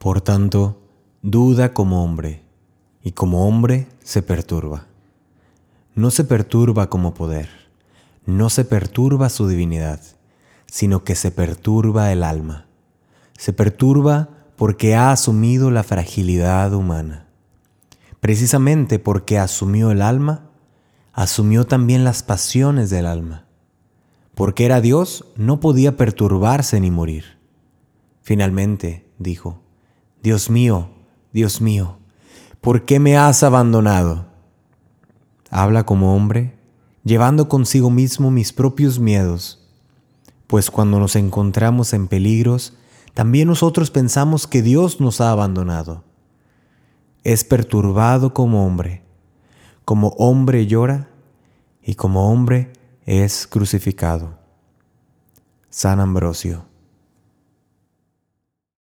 Por tanto, duda como hombre, y como hombre se perturba. No se perturba como poder, no se perturba su divinidad, sino que se perturba el alma. Se perturba porque ha asumido la fragilidad humana. Precisamente porque asumió el alma, asumió también las pasiones del alma. Porque era Dios, no podía perturbarse ni morir. Finalmente dijo, Dios mío, Dios mío, ¿por qué me has abandonado? Habla como hombre, llevando consigo mismo mis propios miedos, pues cuando nos encontramos en peligros, también nosotros pensamos que Dios nos ha abandonado. Es perturbado como hombre, como hombre llora y como hombre es crucificado. San Ambrosio.